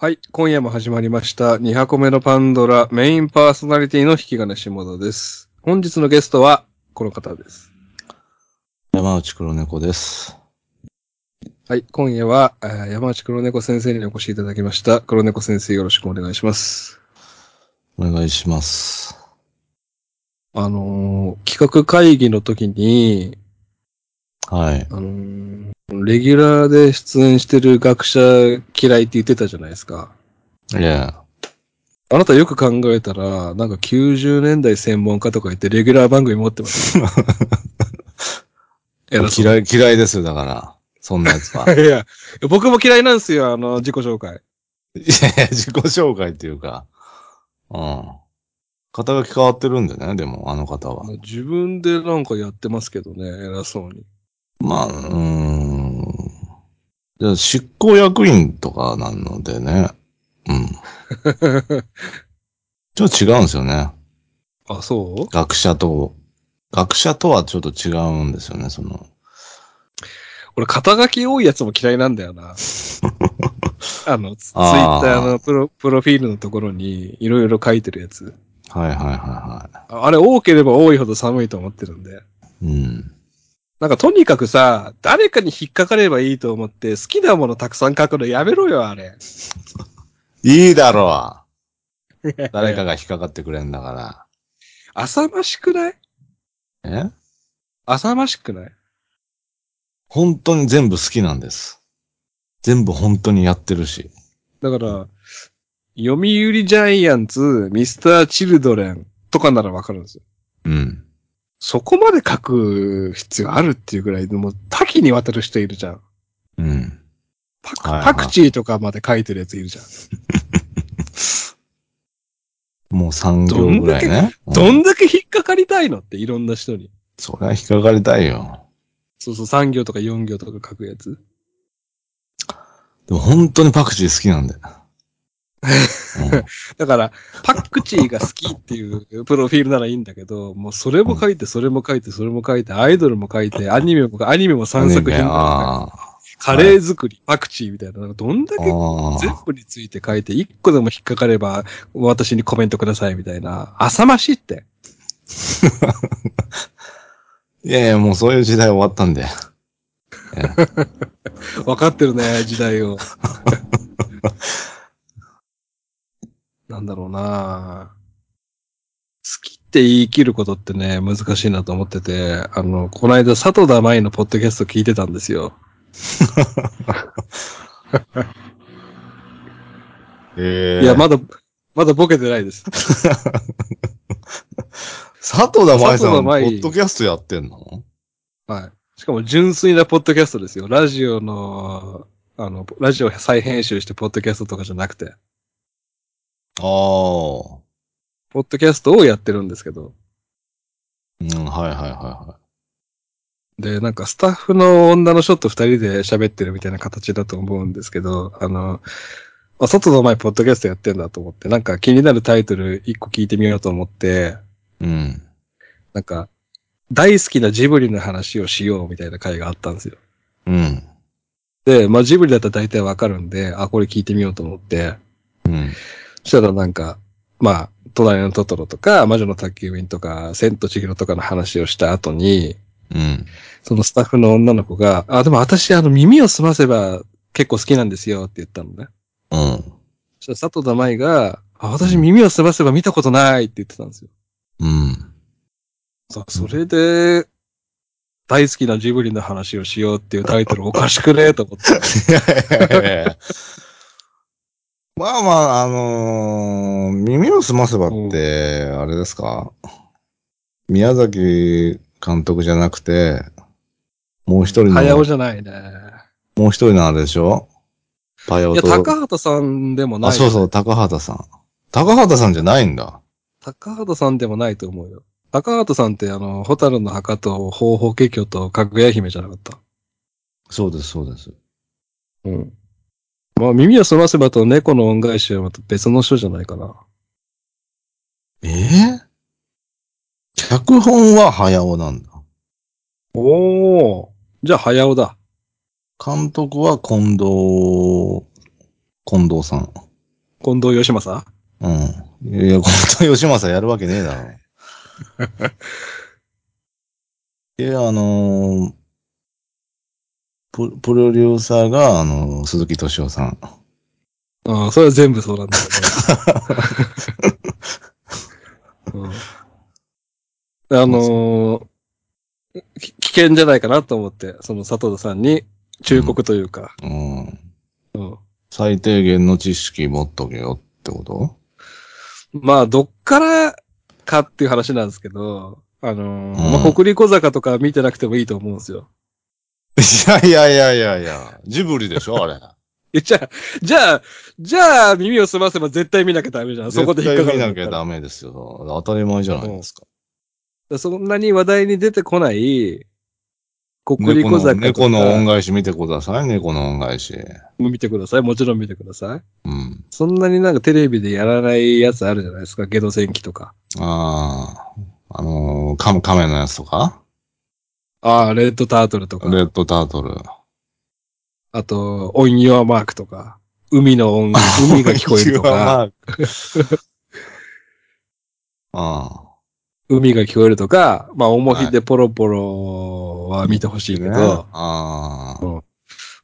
はい、今夜も始まりました。2箱目のパンドラメインパーソナリティの引き金下田です。本日のゲストはこの方です。山内黒猫です。はい、今夜はえー山内黒猫先生にお越しいただきました。黒猫先生よろしくお願いします。お願いします。あのー企画会議の時に、はい。あのーレギュラーで出演してる学者嫌いって言ってたじゃないですか。いや、あなたよく考えたら、なんか90年代専門家とか言ってレギュラー番組持ってます。偉そう嫌い、嫌いですよ、だから。そんなやつは。いや、僕も嫌いなんですよ、あの、自己紹介。いやいや、自己紹介っていうか。うん。肩書き変わってるんでね、でも、あの方は。自分でなんかやってますけどね、偉そうに。まあ、うーん。じゃあ執行役員とかなのでね。うん。ちょっと違うんですよね。あ、そう？学者と。学者とはちょっと違うんですよね、その。俺、肩書き多いやつも嫌いなんだよな。あの、ツツイッターのプロ、プロフィールのところにいろいろ書いてるやつ。はいはいはいはああれ多ければ多いほど寒いと思ってるんで。い。うん。なんかとにかくさ、誰かに引っかかればいいと思って好きなものたくさん書くのやめろよ、あれ。いいだろう。誰かが引っかかってくれんだか浅ましくない？ら。え？浅ましくない？本当に全部好きなんです。全部本当にやってるし。だから、読売ジャイアンツ、ミスター・チルドレンとかならわかるんですよ。うん。そこまで書く必要あるっていうぐらい、もう多岐にわたる人いるじゃん。うん。パク、はいはいパクチーとかまで書いてるやついるじゃん。もう3行ぐらいね。うどんだけ引っかかりたいのっていろんな人に。そりゃ引っかかりたいよ。そうそう、3行とか4行とか書くやつ。でも本当にパクチー好きなんだよ。うん だから、パクチーが好きっていうプロフィールならいいんだけど、もうそれも書いて、それも書いて、それも書いて、アイドルも書いて、アニメも、アニメも3作品あカレー作り、パクチーみたいな、どんだあ。けあ全部について書いて、一個でも引っかかれば、私にコメントくださいみたいな、浅ましいって。あ。いやいや、もうそういう時代終わったんで。分かってるね、時代を。なんだろうな好きって言い切ることってね、難しいなと思ってて、あの、この間、佐藤田舞のポッドキャスト聞いてたんですよ。えいや、まだ、まだボケてないです。佐藤田舞さん、ポッドキャストやってんの？はい。しかも純粋なポッドキャストですよ。ラジオの、あの、ラジオ再編集してポッドキャストとかじゃなくて、ああ。ポッドキャストをやってるんですけど。うん、はいはいはいはで、なんかスタッフの女の人と二人で喋ってるみたいな形だと思うんですけど、あの、あ外の前ポッドキャストやってんだと思って、なんか気になるタイトル一個聞いてみようと思って、い。うん。なんか、大好きなジブリの話をしようみたいな回があったんですよ。うん。で、まあジブリだったら大体わかるんで、あ、これ聞いてみようと思って、うん。そしたらなんか、まあ、隣のトトロとか、魔女の宅急便とか、千と千尋とかの話をした後に、うん。そのスタッフの女の子が、あ、でも私、あの、耳を澄ませば結構好きなんですよって言ったのね。うん。そしたら佐藤田舞が、あ、私耳を澄ませば見たことないって言ってたんですよ。うん。さそれで、大好きなジブリの話をしようっていうタイトルおかしくねえと思って。まあまあ、あのー耳を澄ませばって、あれですか？宮崎監督じゃなくて、もう一人の、早尾じゃないね。もう一人のあれでしょ？パヨいや、と。高畑さんでもない。あ、そうそう、高畑さん。高畑さんじゃないんだ。高畑さんでもないと思うよ。高畑さんってあの、ホタルの墓と、方法華経と、かぐや姫じゃなかった？そうです、そうです。うん。まあ、耳を澄ませばと猫の恩返しはまた別の人じゃないかな。ええ脚本は早尾なんだ。おー。じゃあ、早尾だ。監督は近藤、近藤さん。近藤義正うん。いや、近藤義正やるわけねえだろ。いや、あのーププロデューサーが、あのー鈴木敏夫さん。うん、それは全部そうなんだけど。うん、あのーき危険じゃないかなと思って、その佐藤さんに忠告というか、うん。うん最低限の知識持っとけよってこと？まあ、どっからかっていう話なんですけど、あのーうんまあ、国立小坂とか見てなくてもいいと思うんですよ。いやいやいやいやいや、ジブリでしょあれ。え、じゃあ、じゃあ、じゃあ、耳を澄ませば絶対見なきゃダメじゃん。そこで引っかかる見なきゃダメですよ。当たり前じゃないですか。そんなに話題に出てこない、国立猫の小坂猫の恩返し見てください、猫の恩返し。見てください。もちろん見てください。うん。そんなになんかテレビでやらないやつあるじゃないですか。ゲド戦記とか。ああ、あのー、カメのやつとかああ、レッドタートルとか。レッドタートル。あと、オンヨアマークとか。海の音、海が聞こえるとか。ああ。海が聞こえるとか。まあ、重ひでポロポロは見てほしいけど。ねああ。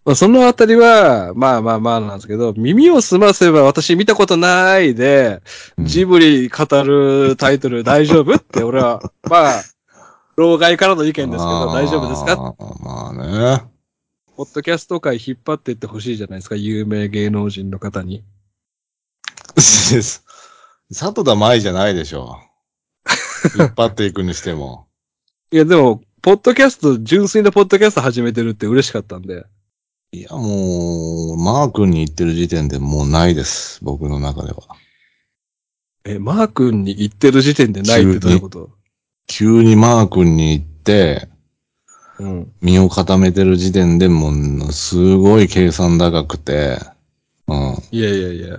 まあ、そのあたりは、まあまあまあなんですけど、耳を澄ませば私見たことないで、ジブリ語るタイトル大丈夫って俺は、まあ、老害からの意見ですけど、大丈夫ですか？かまあね。ポッドキャスト界引っ張っていってほしいじゃないですか、有名芸能人の方に。佐藤田舞じゃないでしょ。引っ張っていくにしても。いや、でも、ポッドキャスト、純粋なポッドキャスト始めてるって嬉しかったんで。いや、もう、マー君に言ってる時点でもうないです。僕の中では。え、マー君に言ってる時点でないってどういうこと？急にマー君に言って、うん。身を固めてる時点でもう、すごい計算高くて、ういやいやいや。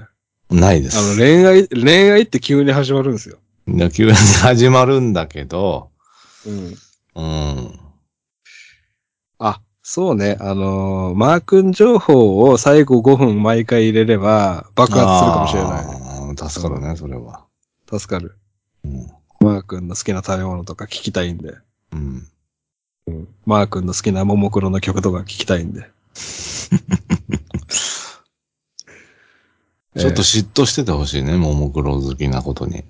ん、ないです。あの、恋愛、恋愛って急に始まるんですよ。野球に始まるんだけど、うん。うん。あ、そうね。あのーマー君情報を最後5分毎回入れれば爆発するかもしれない。ない。助かるね、それは。助かる。うん。マー君の好きな食べ物とか聞きたいんで。うん。うん。マー君の好きなももクロの曲とか聞きたいんで。ちょっと嫉妬しててほしいね、ももクロ好きなことに。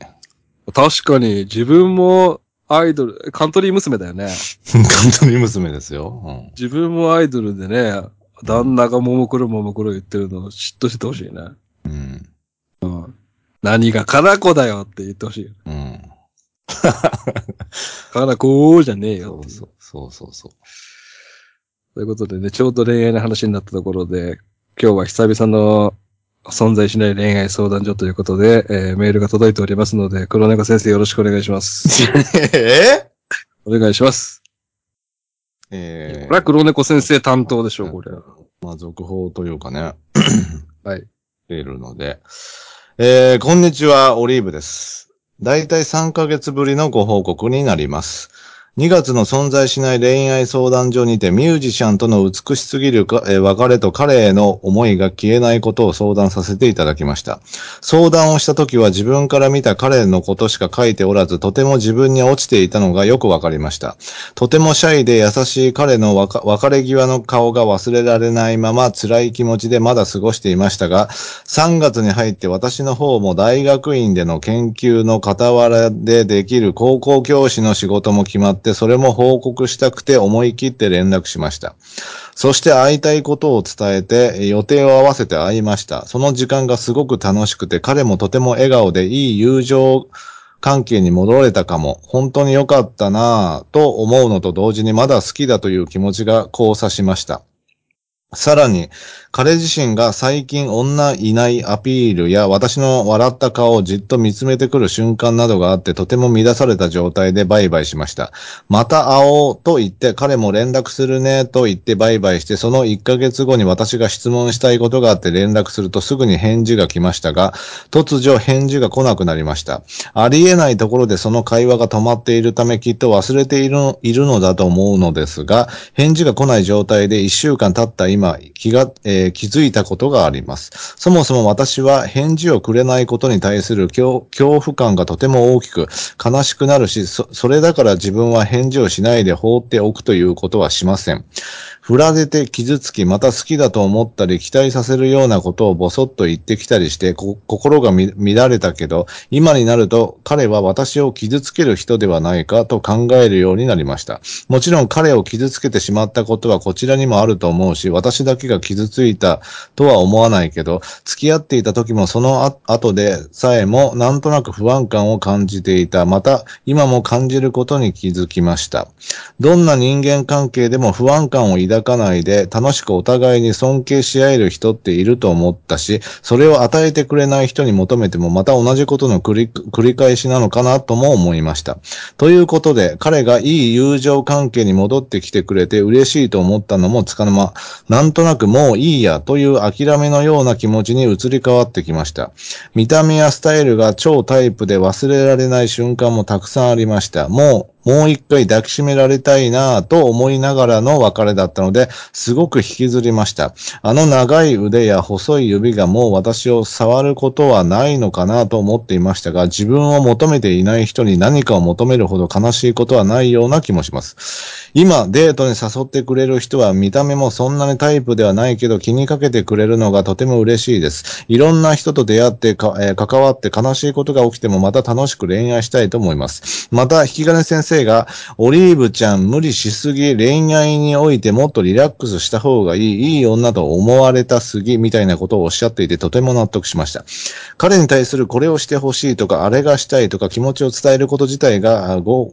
確かに自分もアイドル、カントリー娘だよね。カントリー娘ですよ。うん。自分もアイドルでね、旦那がももクロももクロ言ってるのを嫉妬してほしいね。うん。うん。何がカナコだよって言ってほしいよ。うん。カナコじゃねえよ。そうそう。そうそうそう。ということでね、ちょうど恋愛の話になったところで、今日は久々の存在しない恋愛相談所ということで、えーメールが届いておりますので、黒猫先生よろしくお願いします。えお願いします。えこれは黒猫先生担当でしょう、これ。まあ、続報というかね。はい。出るので。えー、こんにちは、オリーブです。だいたい3ヶ月ぶりのご報告になります。2月の存在しない恋愛相談所にてミュージシャンとの美しすぎる、別れと彼への思いが消えないことを相談させていただきました。相談をした時は自分から見た彼のことしか書いておらず、とても自分に落ちていたのがよくわかりました。とてもシャイで優しい彼の別れ際の顔が忘れられないまま辛い気持ちでまだ過ごしていましたが、3月に入って私の方も大学院での研究の傍らでできる高校教師の仕事も決まって、それも報告したくて思い切って連絡しました。そして会いたいことを伝えて予定を合わせて会いました。その時間がすごく楽しくて、彼もとても笑顔でいい友情関係に戻れたかも、本当に良かったなぁと思うのと同時にまだ好きだという気持ちが交差しました。さらに、彼自身が最近女いないアピールや私の笑った顔をじっと見つめてくる瞬間などがあってとても乱された状態でバイバイしました。また会おうと言って彼も連絡するねと言ってバイバイしてその1ヶ月後に私が質問したいことがあって連絡するとすぐに返事が来ましたが突如返事が来なくなりました。ありえないところでその会話が止まっているためきっと忘れているいるのだと思うのですが返事が来ない状態で1週間経った今今気が、えー気づいたことがあります。そもそも私は返事をくれないことに対する恐怖感がとても大きく悲しくなるし、そ、それだから自分は返事をしないで放っておくということはしません。振られて傷つき、また好きだと思ったり、期待させるようなことをボソッと言ってきたりして、心がみ乱れたけど、今になると彼は私を傷つける人ではないかと考えるようになりました。もちろん彼を傷つけてしまったことはこちらにもあると思うし、私だけが傷ついたとは思わないけど、付き合っていた時もその後でさえもなんとなく不安感を感じていた。また、今も感じることに気づきました。どんな人間関係でも不安感を抱かないで楽しくお互いに尊敬し合える人っていると思ったし、それを与えてくれない人に求めてもまた同じことの繰り繰り返しなのかなとも思いました。ということで、彼がいい友情関係に戻ってきてくれて嬉しいと思ったのもつかの間、なんとなくもういいやという諦めのような気持ちに移り変わってきました。見た目やスタイルが超タイプで忘れられない瞬間もたくさんありました。もう、もう一回抱きしめられたいなぁと思いながらの別れだったので、すごく引きずりました。あの長い腕や細い指がもう私を触ることはないのかなと思っていましたが、自分を求めていない人に何かを求めるほど悲しいことはないような気もします。今、デートに誘ってくれる人は見た目もそんなにタイプではないけど気にかけてくれるのがとても嬉しいです。いろんな人と出会ってか、えー関わって悲しいことが起きてもまた楽しく恋愛したいと思います。また、引き金先生が、オリーブちゃん無理しすぎ、恋愛においてもっとリラックスした方がいい、いい女と思われたすぎ、みたいなことをおっしゃっていてとても納得しました。彼に対するこれをしてほしいとか、あれがしたいとか気持ちを伝えること自体が、傲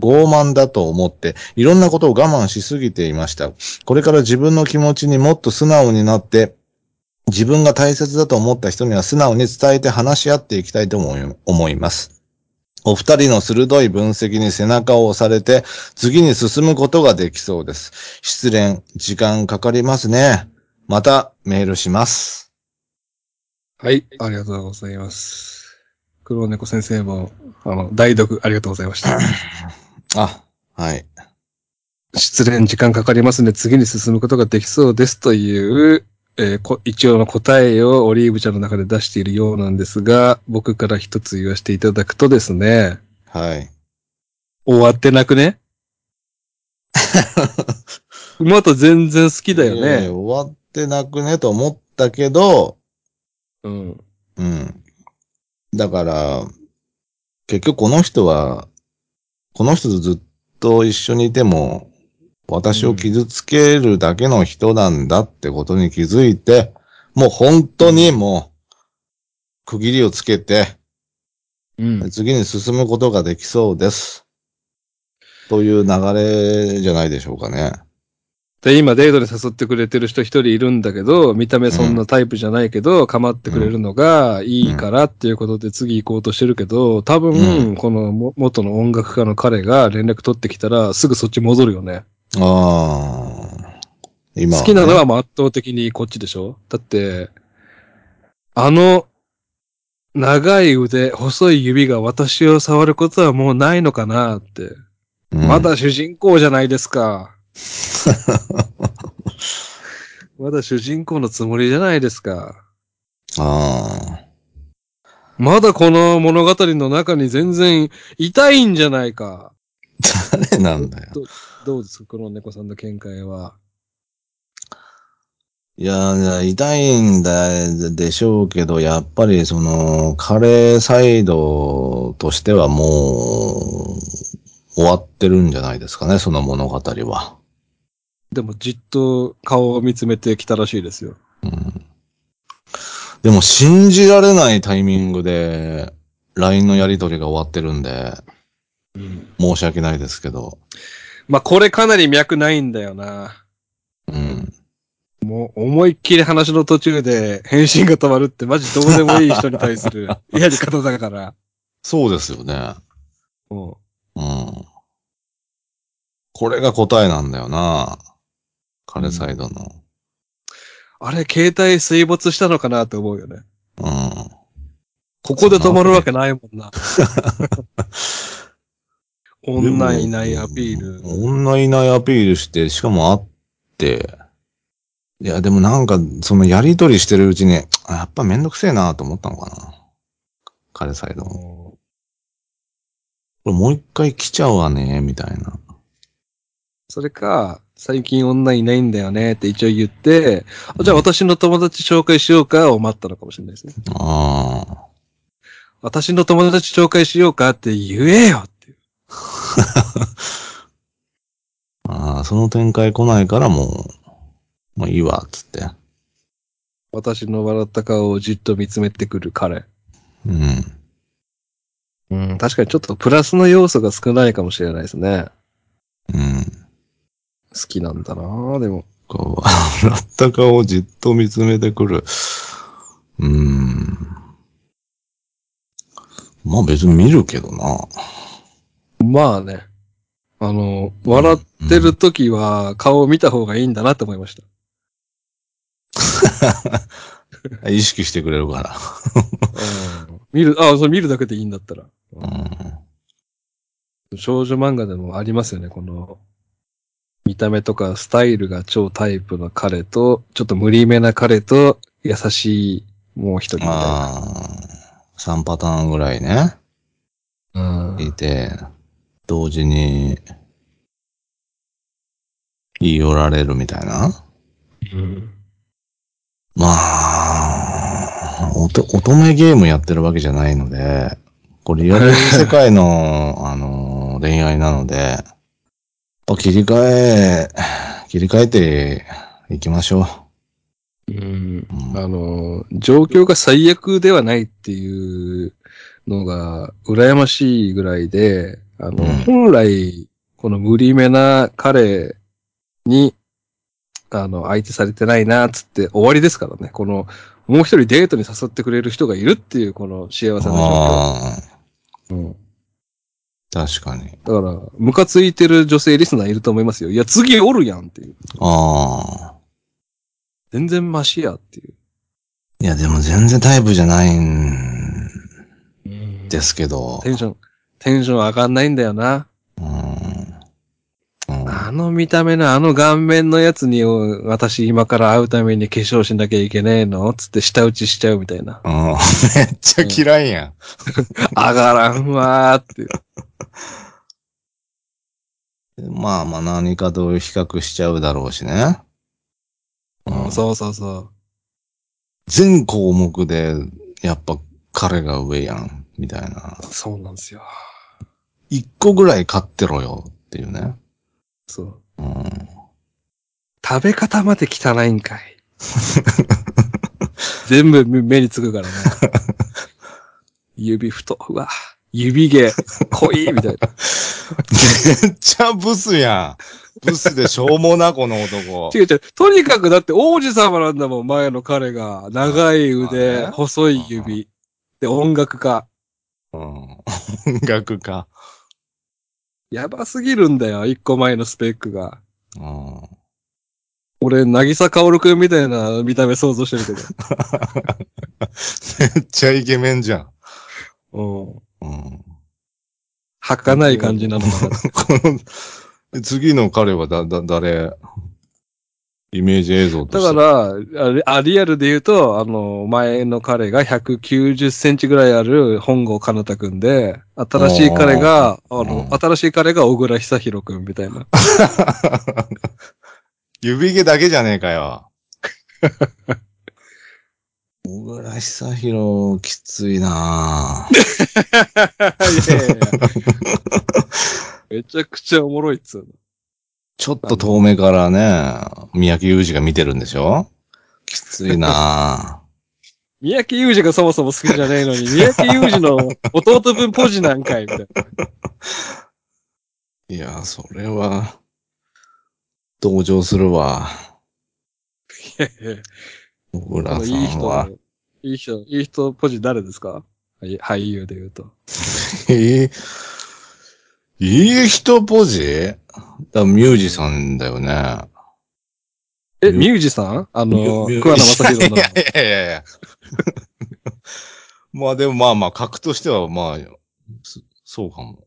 慢だと思って、いろんなことを我慢しすぎていました。これから自分の気持ちにもっと素直になって、自分が大切だと思った人には素直に伝えて話し合っていきたいと思います。お二人の鋭い分析に背中を押されて、次に進むことができそうです。失恋、時間かかりますね。またメールします。はい、ありがとうございます。黒猫先生も、あの、代読ありがとうございました。あ、はい。失恋時間かかりますね。次に進むことができそうですという、えーこ一応の答えをオリーブちゃんの中で出しているようなんですが、僕から一つ言わせていただくとですね、はい。終わってなくね？また全然好きだよいやいやね。終わってなくねと思ったけど、うん。うん。だから、結局この人は、この人とずっと一緒にいても、私を傷つけるだけの人なんだってことに気づいて、もう本当にもう、区切りをつけて、うん。次に進むことができそうです。という流れじゃないでしょうかね。で、今デートに誘ってくれてる人一人いるんだけど、見た目そんなタイプじゃないけど、構ってくれるのがいいからっていうことで次行こうとしてるけど、多分、うんこのも元の音楽家の彼が連絡取ってきたら、すぐそっち戻るよね。ああ。今、好きなのはもう圧倒的にこっちでしょ？だって、あの、長い腕、細い指が私を触ることはもうないのかなって。うんまだ主人公じゃないですか。まだ主人公のつもりじゃないですか。ああ。まだこの物語の中に全然いたいんじゃないか。誰なんだよ。どどうですかこの猫さんの見解は？いや、痛いんだでしょうけど、やっぱりその、彼サイドとしてはもう、終わってるんじゃないですかね、その物語は。でもじっと顔を見つめてきたらしいですよ。うん、でも、信じられないタイミングで、LINE のやり取りが終わってるんで、申し訳ないですけど、まあ、これかなり脈ないんだよな。うん。もう思いっきり話の途中で返信が止まるってマジどうでもいい人に対する やり方だから。そうですよね。もうん。これが答えなんだよな。彼サイドの。うあれ、携帯水没したのかなって思うよね。うん。ここで止まるわけないもんな。女いないアピール。女いないアピールして、しかも会って、いや、でもなんか、そのやりとりしてるうちに、あやっぱめんどくせえなと思ったのかな。彼サイドも。これもう一回来ちゃうわね、みたいな。それか、最近女いないんだよねって一応言って、あじゃあ私の友達紹介しようかを待ったのかもしれないですね。ああ。私の友達紹介しようかって言えよ。ああ、その展開来ないからもう、もういいわ、つって。私の笑った顔をじっと見つめてくる彼。うん。うん、確かにちょっとプラスの要素が少ないかもしれないですね。うん。好きなんだなでも。こう、笑った顔をじっと見つめてくる。うーん。まあ別に見るけどな。まあね。あの、笑ってる時は顔を見た方がいいんだなって思いました。意識してくれるから。うん、見る、あ、それ見るだけでいいんだったら。うん。少女漫画でもありますよね、この、見た目とかスタイルが超タイプの彼と、ちょっと無理めな彼と、優しいもう一人みたいな。ああ、3パターンぐらいね、うんいて、同時に、言い寄られるみたいな？うんまあ、おと乙女ゲームやってるわけじゃないので、これリアル世界の、あの、恋愛なので、やっぱ切り替え、切り替えていきましょうんう。うんあの、状況が最悪ではないっていうのが羨ましいぐらいで、あの、うん本来、この無理めな彼に、あの、相手されてないな、つって終わりですからね。この、もう一人デートに誘ってくれる人がいるっていう、この幸せな状あ況。うん。あ、確かに。だから、ムカついてる女性リスナーいると思いますよ。いや、次おるやんっていう。ああ。全然マシやっていう。いや、でも全然タイプじゃないんですけど。テンション、テンション上がんないんだよな。あの見た目のあの顔面のやつに、お私今から会うために化粧しなきゃいけねえの？つって舌打ちしちゃうみたいな。うんめっちゃ嫌いやん。上がらんわーって。まあまあ何かと比較しちゃうだろうしね。うんそうそうそう。全項目で、やっぱ彼が上やん、みたいな。そうなんですよ。一個ぐらい買ってろよっていうね。そう。うん。食べ方まで汚いんかい。全部目につくからね。指太、うわ、指毛、濃い、みたいな。めっちゃブスやん。ブスでしょうもな、この男。違う違う。とにかくだって王子様なんだもん、前の彼が。長いまあ腕、ね細い指。で、音楽家。うん。音楽家。やばすぎるんだよ、一個前のスペックが。うん。俺、なぎさかおるくんみたいな見た目想像してるけ めっちゃイケメンじゃん。ど。うん。うん。儚い感じなのかな。この、次の彼はだ、だ、誰？イメージ映像とだして。から、あれあリアルで言うと、あの、前の彼が190センチぐらいある本郷かなたくんで、新しい彼が、あの、うん新しい彼が小倉久弘くんみたいな。指毛だけじゃねえかよ。小倉久弘、きついなぁ いやいやいやめちゃくちゃおもろいっつうの。ちょっと遠目からね、三宅裕二が見てるんでしょ？きついな 三宅裕二がそもそも好きじゃないのに、三宅裕二の弟分ポジなんかいみたいな。ぁ いや、それは、同情するわ。いやいや小こ倉さのいい人んは。、いい人、いい人ポジ誰ですか？はい俳優で言うと。えーいい人ポジ？だミュージさんだよね。え、ミミュージさんあの、桑名正宏のい。やいやいやいや。まあでもまあまあ、格としてはまあ、そそうかも。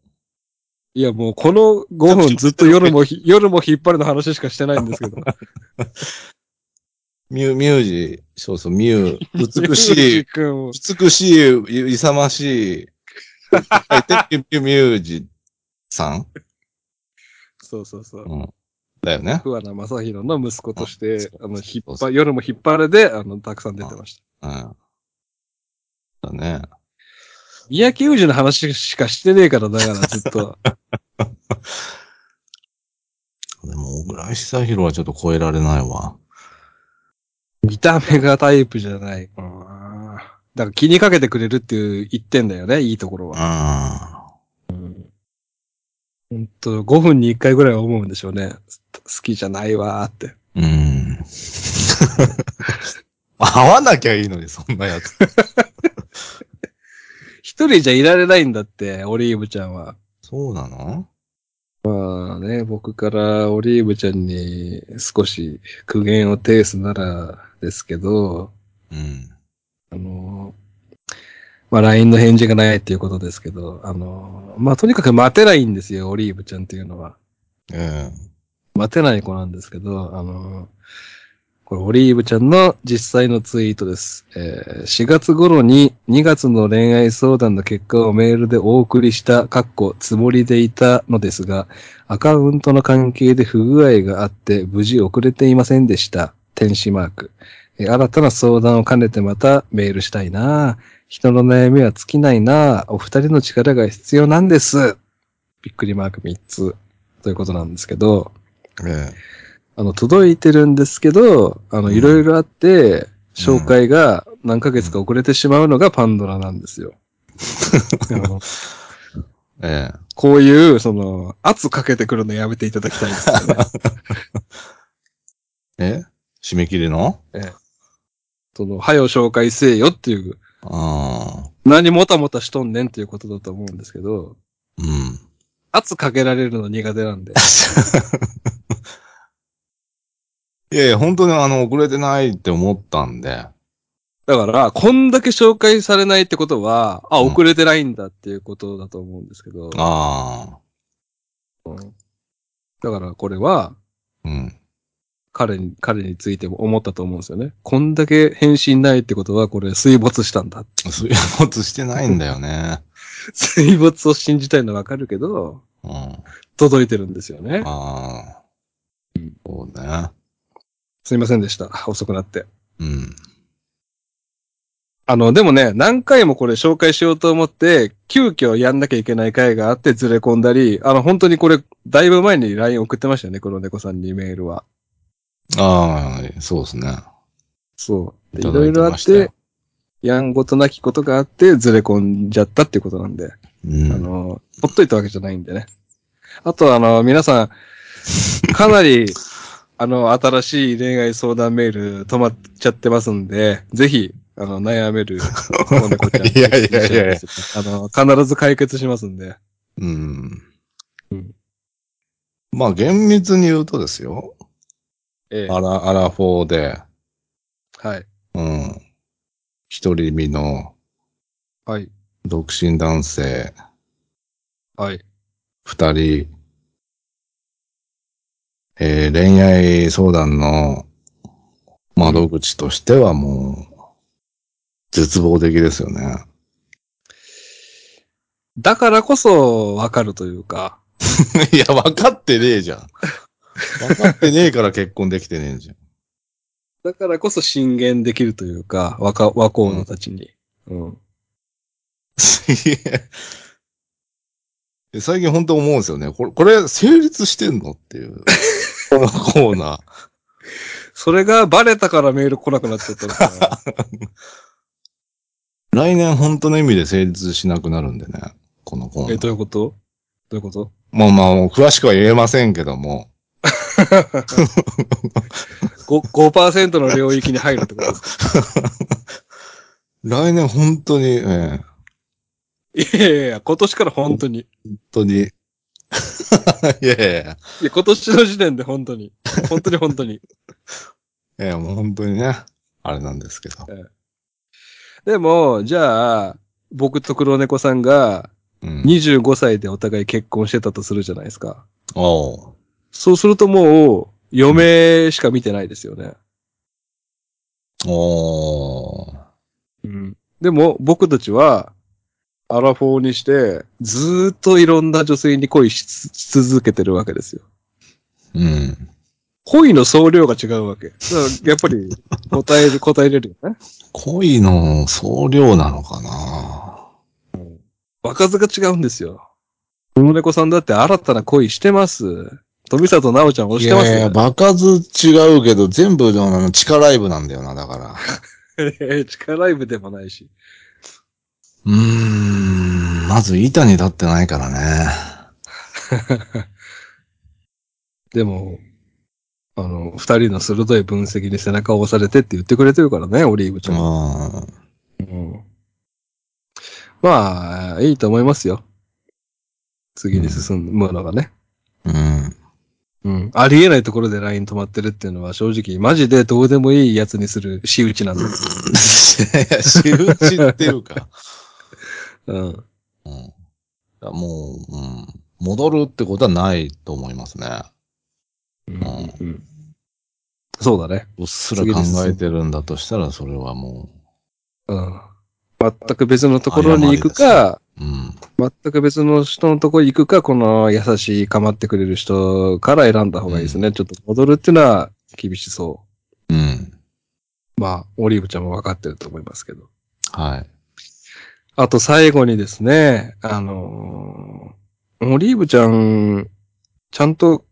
いや、もうこの5分ずっと夜もひ、夜も引っ張るの話しかしてないんですけど。ミュ、ミュージ、そうそう、ミュー、美しい、君美しい、勇ましい、ミュージさんそうそうそう。うん。だよね。桑名正宏の息子として、あの、引っ張、夜も引っ張れで、あの、たくさん出てました。うん。だね。三宅裕二の話しかしてねえから、だからずっと。でも、小倉久弘はちょっと超えられないわ。見た目がタイプじゃない。うんだから気にかけてくれるっていう一点だよね、いいところは。あほんと、5分に1回ぐらいは思うんでしょうね。好きじゃないわーって。ーうん。会わなきゃいいのに、そんなやつ。一人じゃいられないんだって、オリーブちゃんは。そうなの？まあね、僕からオリーブちゃんに少し苦言を呈すならですけど、うん。あの、まあ LINE の返事がないっていうことですけど、あの、まあとにかく待てないんですよ、オリーブちゃんっていうのは。え待てない子なんですけど、あの、これオリーブちゃんの実際のツイートです。えー4月頃に2月の恋愛相談の結果をメールでお送りした、かっこつもりでいたのですが、アカウントの関係で不具合があって無事遅れていませんでした。天使マーク。えー新たな相談を兼ねてまたメールしたいな人の悩みは尽きないなお二人の力が必要なんです。びっくりマーク3つ。ということなんですけど、ええあの、届いてるんですけど、あの、うんいろいろあって、紹介が何ヶ月か遅れてしまうのがパンドラなんですよ。ええこういう、その、圧かけてくるのやめていただきたいですよね。え？締め切りの？その、はよ紹介せえよっていう、ああ。何もたもたしとんねんっていうことだと思うんですけど、うん。圧かけられるの苦手なんで。いやいや、本当にあの、遅れてないって思ったんで。だから、こんだけ紹介されないってことは、あ、うん遅れてないんだっていうことだと思うんですけど、ああ。だからこれは、うん。彼に、彼についても思ったと思うんですよね。こんだけ返信ないってことは、これ水没したんだ。水没してないんだよね。水没を信じたいのはわかるけど、うん。あ届いてるんですよね。あ。そうね。すいませんでした。遅くなって。うん。あの、でもね、何回もこれ紹介しようと思って、急遽やんなきゃいけない回があってずれ込んだり、あの、本当にこれ、だいぶ前に LINE 送ってましたよね、この猫さんにメールは。ああ、そうですね。そう。でいろいろあってやんごとなきことがあって、ずれ込んじゃったっていうことなんで。うん。あの、ほっといたわけじゃないんでね。あと、あの、皆さん、かなり、あの、新しい恋愛相談メール止まっちゃってますんで、ぜひ、あの、悩める、お猫ちゃん。いやいやいやいやあの、必ず解決しますんで。うん。うんまあ、厳密に言うとですよ。ええ。アラ、アラフォーで、はい。うん。一人身のはい。独身男性はい。二人、えー恋愛相談の窓口としてはもう、絶望的ですよね。だからこそ、わかるというか、いや、分かってねえじゃん。分かってねえから結婚できてねえじゃん。だからこそ進言できるというか、若、若者たちに。うん。いや最近本当思うんですよね。これ、これ成立してんのっていう。このコーナー。それがバレたからメール来なくなっちゃったのかな。来年本当の意味で成立しなくなるんでね。このコーナえ、ー。どういうこと？どういうこと？まあ、もう詳しくは言えませんけども。5%, 5の領域に入るってことですか？来年本当に、ええいやいやいや、今年から本当に。い本当に。いやいやいや。や、今年の時点で本当に。本当に本当に。いや、もう本当にね。あれなんですけど。でも、じゃあ、僕と黒猫さんがうん。25歳でお互い結婚してたとするじゃないですか。おうそうするともう、嫁しか見てないですよね。おー。うん。でも、僕たちは、アラフォーにして、ずーっといろんな女性に恋し続けてるわけですよ。うん。恋の総量が違うわけ。やっぱり、答える、答えれるよね。恋の総量なのかな？場数が違うんですよ。黒猫さんだって新たな恋してます。富里奈緒ちゃん押してますよ。いやいや、場数違うけど、全部のあの地下ライブなんだよな、だから。地下ライブでもないし。うーん、まず板に立ってないからね。でも、あの、二人の鋭い分析に背中を押されてって言ってくれてるからね、オリーブちゃんは。うん。うんまあ、いいと思いますよ。次に進むのがね。うん。うん。ありえないところで LINE 止まってるっていうのは正直、マジでどうでもいいやつにする仕打ちなんだ。仕打ちっていうか。うん。うん。もう、うん。戻るってことはないと思いますね。うんうんそうだね。うっすら考えてるんだとしたら、それはもうん。全く別のところに行くか、う、うん。全く別の人のとこ行くか、この優しい構ってくれる人から選んだ方がいいですね。ちょっと戻るっていうのは厳しそうん。う。まあ、オリーブちゃんも分かってると思いますけど。はい。あと最後にですね、あのーオリーブちゃん、ちゃんと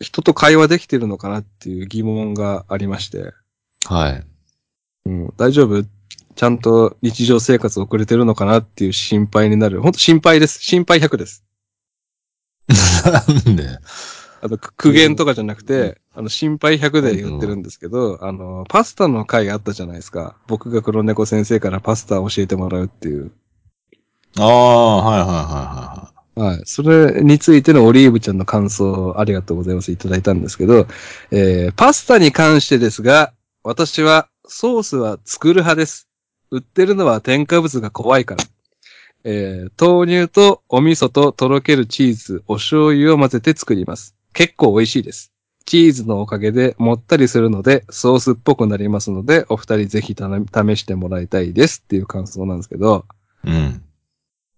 人と会話できてるのかなっていう疑問がありまして、はい。うん、大丈夫？ちゃんと日常生活を送れてるのかなっていう心配になる。本当心配です。心配100です。なんで？あと、く苦言とかじゃなくて、あの、心配100で言ってるんですけど、あの、パスタの回あったじゃないですか。僕が黒猫先生からパスタを教えてもらうっていう。ああ、はいはいはいははい。それについてのオリーブちゃんの感想ありがとうございます。いただいたんですけど、えー、パスタに関してですが、私はソースは作る派です。売ってるのは添加物が怖いから。えー、豆乳とお味噌ととろけるチーズ、お醤油を混ぜて作ります。結構美味しいです。チーズのおかげでもったりするので、ソースっぽくなりますので、お二人ぜひ試してもらいたいですっていう感想なんですけど、い。うん。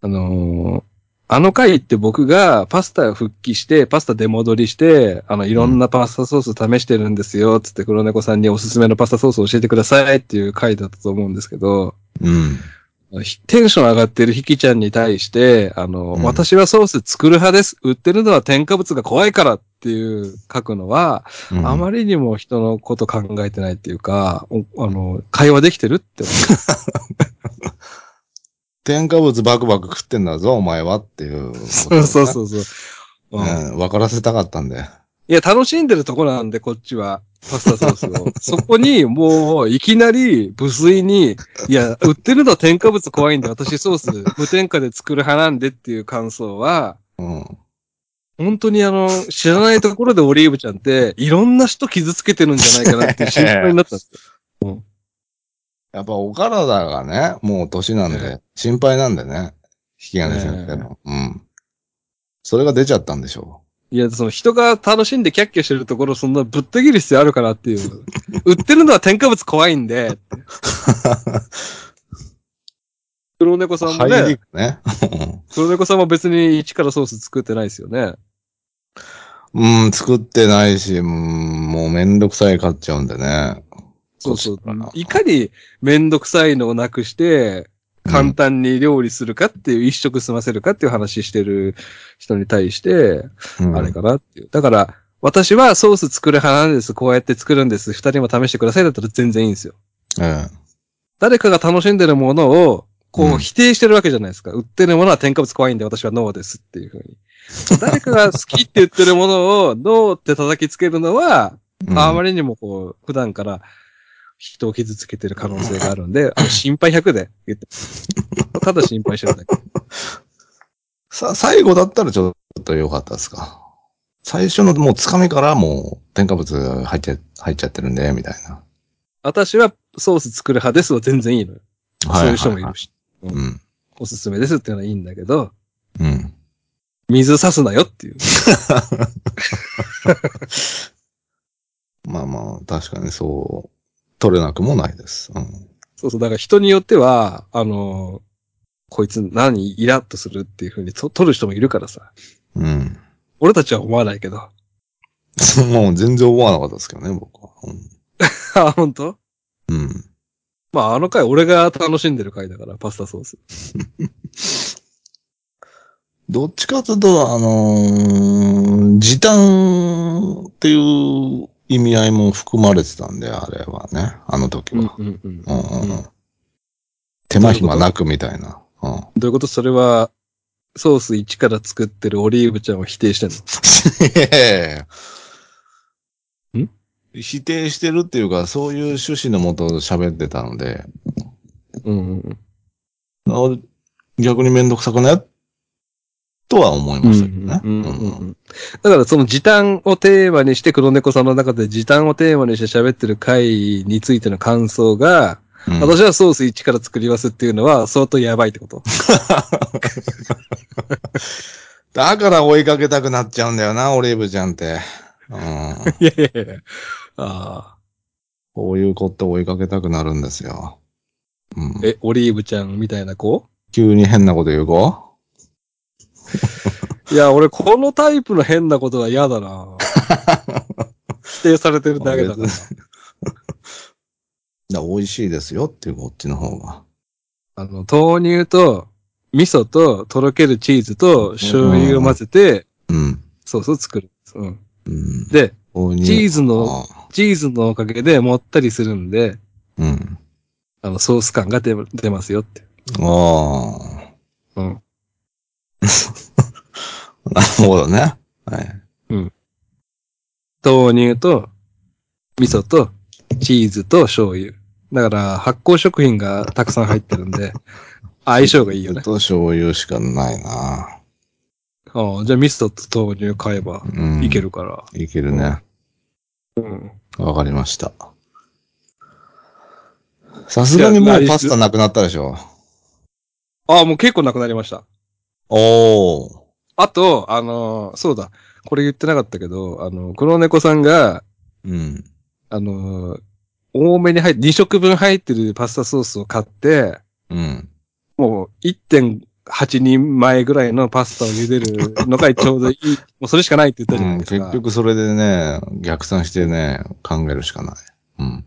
あのーあの回って僕がパスタ復帰して、パスタ出戻りして、あの、いろんなパスタソース試してるんですよ、つって黒猫さんにおすすめのパスタソースを教えてくださいっていう回だったと思うんですけど、うん。ひテンション上がってるヒキちゃんに対して、あの、うん私はソース作る派です。売ってるのは添加物が怖いからっていう書くのは、うんあまりにも人のこと考えてないっていうか、おあの、会話できてるって思 添加物バクバク食ってんだぞ、お前はっていう、う。そうそうそうそう。うんうん。分からせたかったんで。いや、楽しんでるところなんで、こっちは。パスタソースを。そこに、もう、いきなり、無粋に、いや、売ってるのは添加物怖いんで、私ソース無添加で作る派なんでっていう感想は、うん。本当にあの、知らないところでオリーブちゃんって、いろんな人傷つけてるんじゃないかなっていう心配になったんですよ。やっぱお体がね、もう年なんえで、心配なんでね。引き金先生の。うん。それが出ちゃったんでしょいや、その人が楽しんでキャッキャしてるところ、そんなぶった切る必要あるかなっていう。売ってるのは添加物怖いんで、黒猫さう。んもね、ね。黒猫さんも別に一からソース作ってないですよね。うん、作ってないし、うん、もうめんどくさい買っちゃうんでね。そうそう。いかにめんどくさいのをなくして、簡単に料理するかっていう、一食済ませるかっていう話してる人に対して、うんあれかなっていう。だから、私はソース作る派なんです。こうやって作るんです。二人も試してくださいだったら全然いいんですよ。うん。誰かが楽しんでるものを、こうんう否定してるわけじゃないですか。売ってるものは添加物怖いんで私はノーですっていうふうに。誰かが好きって言ってるものをノーって叩きつけるのは、うんあまりにもこう、普段から人を傷つけてる可能性があるんで、あの心配100で言って。ただ心配してるだけ。さ、最後だったらちょっと良かったですか？最初のもうつかみからもう添加物入っちゃ、入っちゃってるんで、みたいな。私はソース作る派ですは全然いいのよ。そういう人もいるし。うん。おすすめですっていうのはいいんだけど、うん。水差すなよっていう。まあまあ、確かにそう。取れなくもないです。うん。そうそう。だから人によっては、あの、こいつ何イラッとするっていう風にと取る人もいるからさ。うん。俺たちは思わないけど。もう全然思わなかったですけどね、僕は。あ、本当？うん。うん。まあ、あの回俺が楽しんでる回だから、パスタソース。どっちかというと、あのー時短っていう意味合いも含まれてたんで、あれはね、あの時は。うんうん。うん。うんうん。手間暇なくみたいな。うん。どういうこと？それは、ソース1から作ってるオリーブちゃんを否定してんの？ん？否定してるっていうか、そういう趣旨のもと喋ってたので、うんうんあ逆にめんどくさくねとは思いましたけどね。だからその時短をテーマにして黒猫さんの中で時短をテーマにして喋ってる回についての感想が、うん私はソース1から作りますっていうのは相当やばいってことだから追いかけたくなっちゃうんだよな、オリーブちゃんって。うん。いやいやいや。ああ。こういう子って追いかけたくなるんですよ。うん。え、オリーブちゃんみたいな子？急に変なこと言う子？いや、俺このタイプの変なことは嫌だな否定されてるだけだから。だ美味しいですよっていうこっちの方が。あの、豆乳と、味噌と、とろけるチーズと、醤油を混ぜて、うん。ソースを作る。うん。うん。で、チーズのあチーズのおかげでもったりするんで、うん。あの、ソース感が出出ますよって。ああ。うん。なるほどね。はい。豆乳と、味噌と、チーズと醤油。だから、発酵食品がたくさん入ってるんで、相性がいいよね。と醤油しかないな。ああじゃあ、味噌と豆乳買えばうん。いけ。るから。いけるね。うん。わかりました。さすがにもうパスタなくなったでしょ。ああ、もう結構なくなりました。おー。あと、あのーそうだ。これ言ってなかったけど、あの、黒猫さんが、うん。あのー多めに入って、2食分入ってるパスタソースを買って、うん。もう1.8人前ぐらいのパスタを茹でるのがちょうどいい。もうそれしかないって言ったじゃないですか。結局それでね、逆算してね、考えるしかない。うん。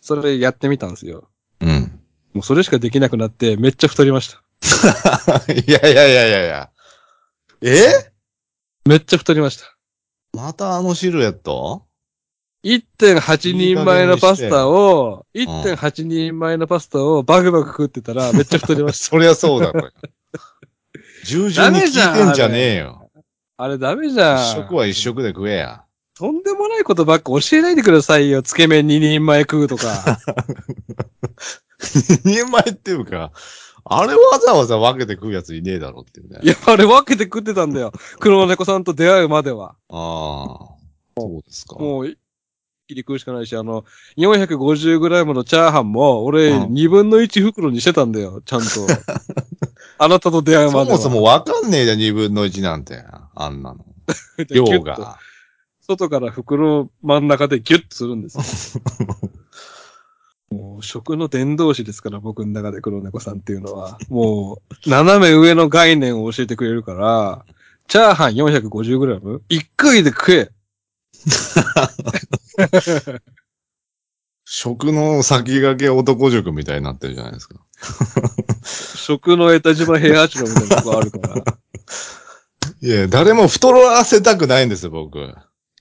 それやってみたんですよ。うん。もうそれしかできなくなって、めっちゃ太りました。いやいやいやいやいや。え？めっちゃ太りました。またあのシルエット？1.8人前のパスタを、いい加減にして1.8人前のパスタをバクバク食ってたらめっちゃ太りました。そりゃそうだ、これ。従順に聞いてんじゃねえよ。あれダメじゃん。一食は一食で食えや。とんでもないことばっか教えないでくださいよ。つけ麺2人前食うとか。二人前っていうか、あれわざわざ分けて食うやついねえだろっていうね。いや、あれ分けて食ってたんだよ。黒猫さんと出会うまでは。ああ。そうですか。もう、一気に食うしかないし、あの、450g のチャーハンも、俺、うん2分の1袋にしてたんだよ。ちゃんと。あなたと出会うまでは。そもそも分かんねえじゃん、二分の一なんて。あんなの。量ギュッとが。外から袋真ん中でギュッとするんですよ。もう食の伝道師ですから、僕の中で黒猫さんっていうのは。もう、斜め上の概念を教えてくれるから、チャーハン 450g? 一回で食え 食の先駆け男塾みたいになってるじゃないですか。食の江田島平八郎みたいなとこあるから。いや、誰も太らせたくないんですよ、僕。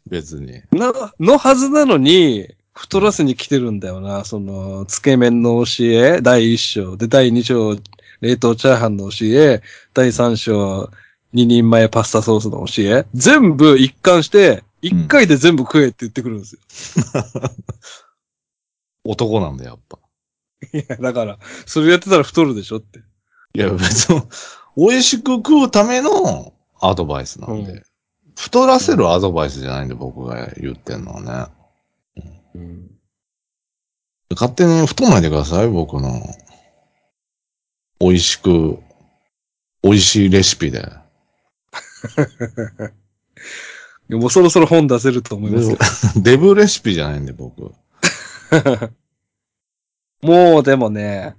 別に。な、のはずなのに、太らせに来てるんだよな。その、つけ麺の教え、第一章。で、第二章、冷凍チャーハンの教え。第三章、二人前パスタソースの教え。全部一貫して、一回で全部食えって言ってくるんですよ。男なんだよ、やっぱ。いや、だから、それやってたら太るでしょって。いや、別に、美味しく食うためのアドバイスなんで。うん太らせるアドバイスじゃないんで、僕が言ってんのはね。うん。勝手に太んないでください、僕の。美味しく、美味しいレシピで。もうそろそろ本出せると思いますけど。デブレシピじゃないんで、僕。もうでもね、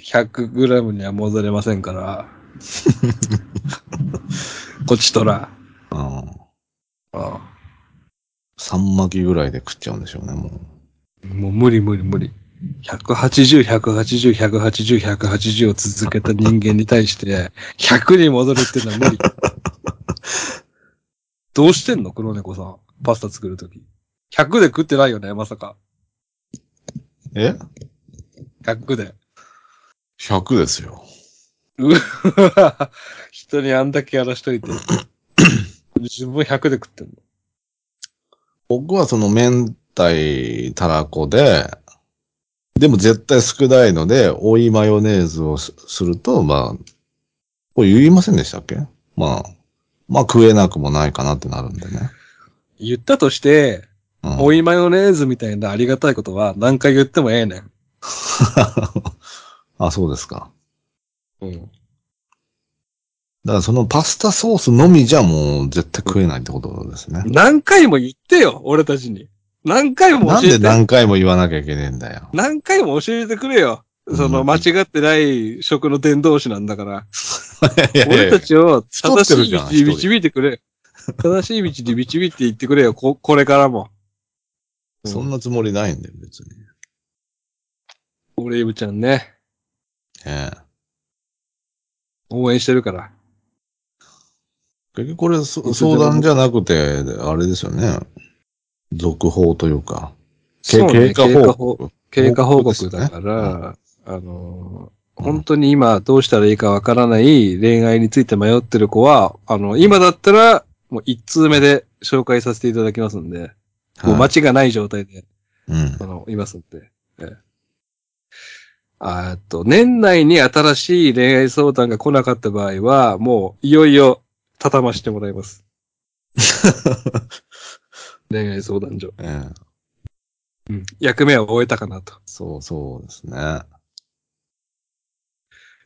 100g には戻れませんから。こちとら。うん。あ3巻きぐらいで食っちゃうんでしょうね、もう。もう無理無理無理。180、180、180、180を続けた人間に対して、100に戻るっていうのは無理。どうしてんの？黒猫さん。パスタ作るとき。100で食ってないよね、まさか。え？100で。?100 ですよ。うわ人にあんだけやらしといて。自分100で食ってんの。僕はその明太たらこで、でも絶対少ないので、追いマヨネーズをすすると、まあ、これ言いませんでしたっけ？まあ、まあ食えなくもないかなってなるんでね。言ったとして、うん、追いマヨネーズみたいなありがたいことは何回言ってもええねん。あ、そうですか。うん。だからそのパスタソースのみじゃもう絶対食えないってことですね。何回も言ってよ、俺たちに。何回もなんで教えて。何回も言わなきゃいけねえんだよ。何回も教えてくれよ。そのうん間違ってない食の伝道師なんだから。いやいや俺たちを太正しい道に導いてくれ。正しい道に導いていってくれよ、こ、これからも。そんなつもりないんだよ、別に。オレイブちゃんね、ええ。応援してるから。結局これそ相談じゃなくて、あれですよね。続報というか。けそうね経過報告。経過報告だから、あのー本当に今どうしたらいいかわからない恋愛について迷ってる子は、あの、今だったら、もう一通目で紹介させていただきますんで、もうはい街がない状態で、うんあ。の、いますんで。ええと、年内に新しい恋愛相談が来なかった場合は、もう、いよいよ、畳ましてもらいます。恋愛相談所。ええうん。役目を終えたかなと。そうそうですね。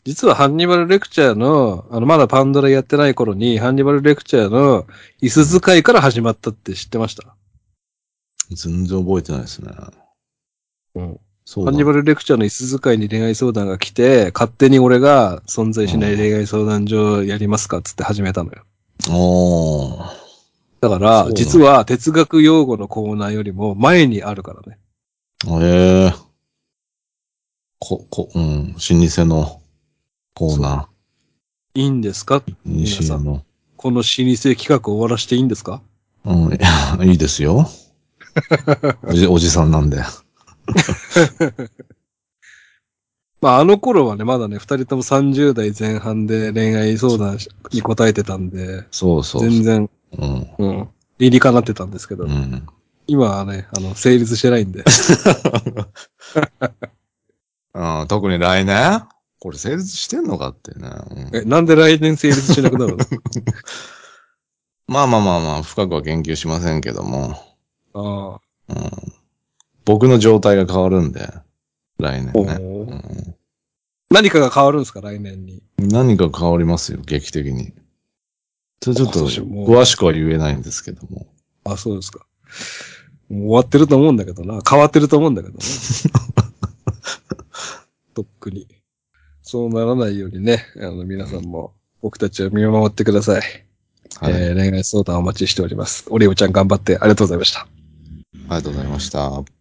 実はハンニバルレクチャーの、あの、まだパンドラやってない頃に、ハンニバルレクチャーの椅子使いから始まったって知ってました？全然覚えてないですね。うん。そうだハンニバルレクチャーの椅子使いに恋愛相談が来て、勝手に俺が存在しない恋愛相談所やりますかっつって始めたのよ。おー。だから実は哲学用語のコーナーよりも前にあるからね。ええこ、こ、うん、老舗のコーナいいんですか？ー。西屋の。この老舗企画終わらしていいんですか？うん、いやいいですよ。おじ、おじさんなんで。まあ、あの頃はね、まだね、二人とも30代前半で恋愛相談に答えてたんで、そうそうそう。全然、うん。うん、理にかなってたんですけど、うん。今はね、あの、成立してないんで。あ特に来年？これ成立してんのかってね。うんえ、なんで来年成立しなくなるの？まあまあまあまあ、深くは研究しませんけども。あうん、僕の状態が変わるんで、来年あ、ね。うん何かが変わるんですか、来年に。何か変わりますよ、劇的に。それちょっあと詳しくは言えないんですけども。あ、そうですか。もう終わってると思うんだけどな。変わってると思うんだけどね。とっくに。そうならないようにね、あの、皆さんも僕たちを見守ってください。はい。えー恋愛相談お待ちしております。オリオちゃん頑張ってありがとうございました。ありがとうございました。